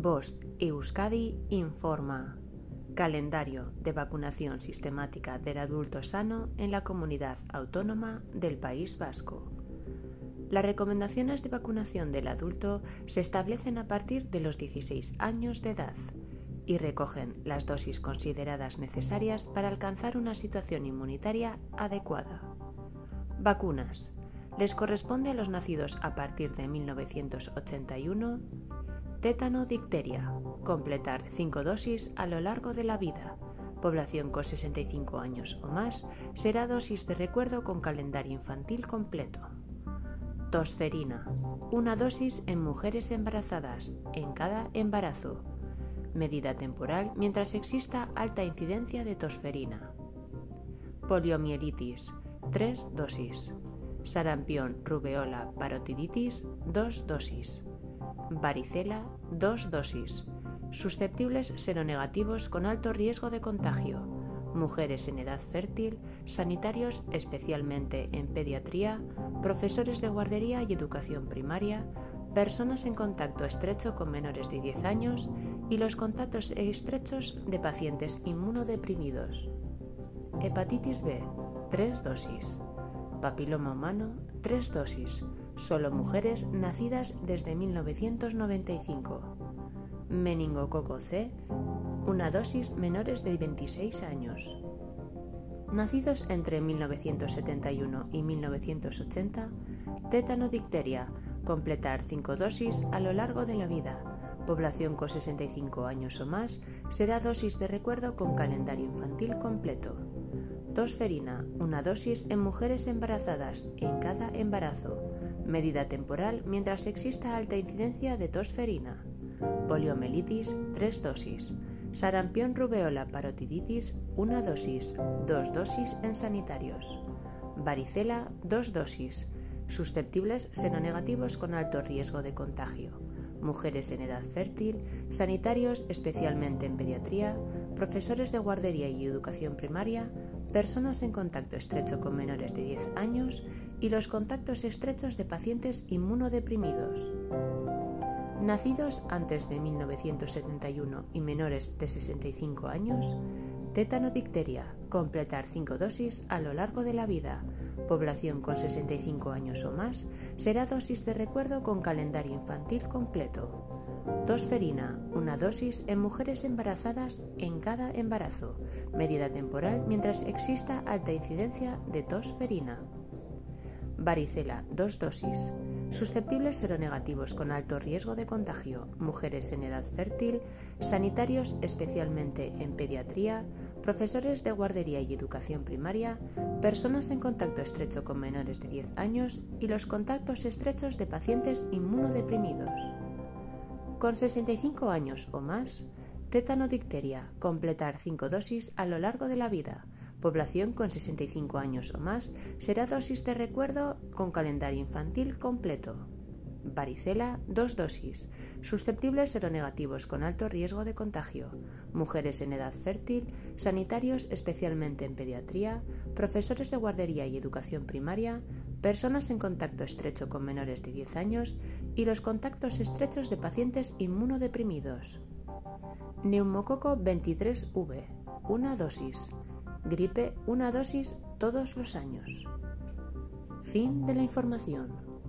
Bost Euskadi informa. Calendario de vacunación sistemática del adulto sano en la comunidad autónoma del País Vasco. Las recomendaciones de vacunación del adulto se establecen a partir de los 16 años de edad y recogen las dosis consideradas necesarias para alcanzar una situación inmunitaria adecuada. Vacunas. Les corresponde a los nacidos a partir de 1981 tétano dicteria, completar 5 dosis a lo largo de la vida. Población con 65 años o más será dosis de recuerdo con calendario infantil completo. Tosferina, una dosis en mujeres embarazadas en cada embarazo. Medida temporal mientras exista alta incidencia de tosferina. Poliomielitis, 3 dosis. Sarampión, rubeola, parotiditis, 2 dosis varicela, dos dosis. Susceptibles seronegativos con alto riesgo de contagio. Mujeres en edad fértil, sanitarios especialmente en pediatría, profesores de guardería y educación primaria, personas en contacto estrecho con menores de 10 años y los contactos estrechos de pacientes inmunodeprimidos. Hepatitis B, 3 dosis. Papiloma humano, 3 dosis solo mujeres nacidas desde 1995. Meningococo C, una dosis menores de 26 años. Nacidos entre 1971 y 1980, tétano dicteria, completar 5 dosis a lo largo de la vida. Población con 65 años o más será dosis de recuerdo con calendario infantil completo. Tosferina, una dosis en mujeres embarazadas en cada embarazo. Medida temporal mientras exista alta incidencia de tosferina, poliomelitis, 3 dosis, sarampión rubeola parotiditis, 1 dosis, 2 dosis en sanitarios, varicela, 2 dosis, susceptibles seronegativos con alto riesgo de contagio, mujeres en edad fértil, sanitarios especialmente en pediatría, profesores de guardería y educación primaria, personas en contacto estrecho con menores de 10 años y los contactos estrechos de pacientes inmunodeprimidos. Nacidos antes de 1971 y menores de 65 años, tétano dicteria, completar 5 dosis a lo largo de la vida. Población con 65 años o más será dosis de recuerdo con calendario infantil completo. Tosferina, una dosis en mujeres embarazadas en cada embarazo, medida temporal mientras exista alta incidencia de tosferina. Varicela, dos dosis. Susceptibles seronegativos con alto riesgo de contagio, mujeres en edad fértil, sanitarios especialmente en pediatría, profesores de guardería y educación primaria, personas en contacto estrecho con menores de 10 años y los contactos estrechos de pacientes inmunodeprimidos. Con 65 años o más, tétano dicteria, completar 5 dosis a lo largo de la vida. Población con 65 años o más será dosis de recuerdo con calendario infantil completo. Varicela, 2 dosis. Susceptibles seronegativos con alto riesgo de contagio. Mujeres en edad fértil, sanitarios especialmente en pediatría, profesores de guardería y educación primaria, personas en contacto estrecho con menores de 10 años y los contactos estrechos de pacientes inmunodeprimidos. Neumococo 23V, una dosis. Gripe, una dosis todos los años. Fin de la información.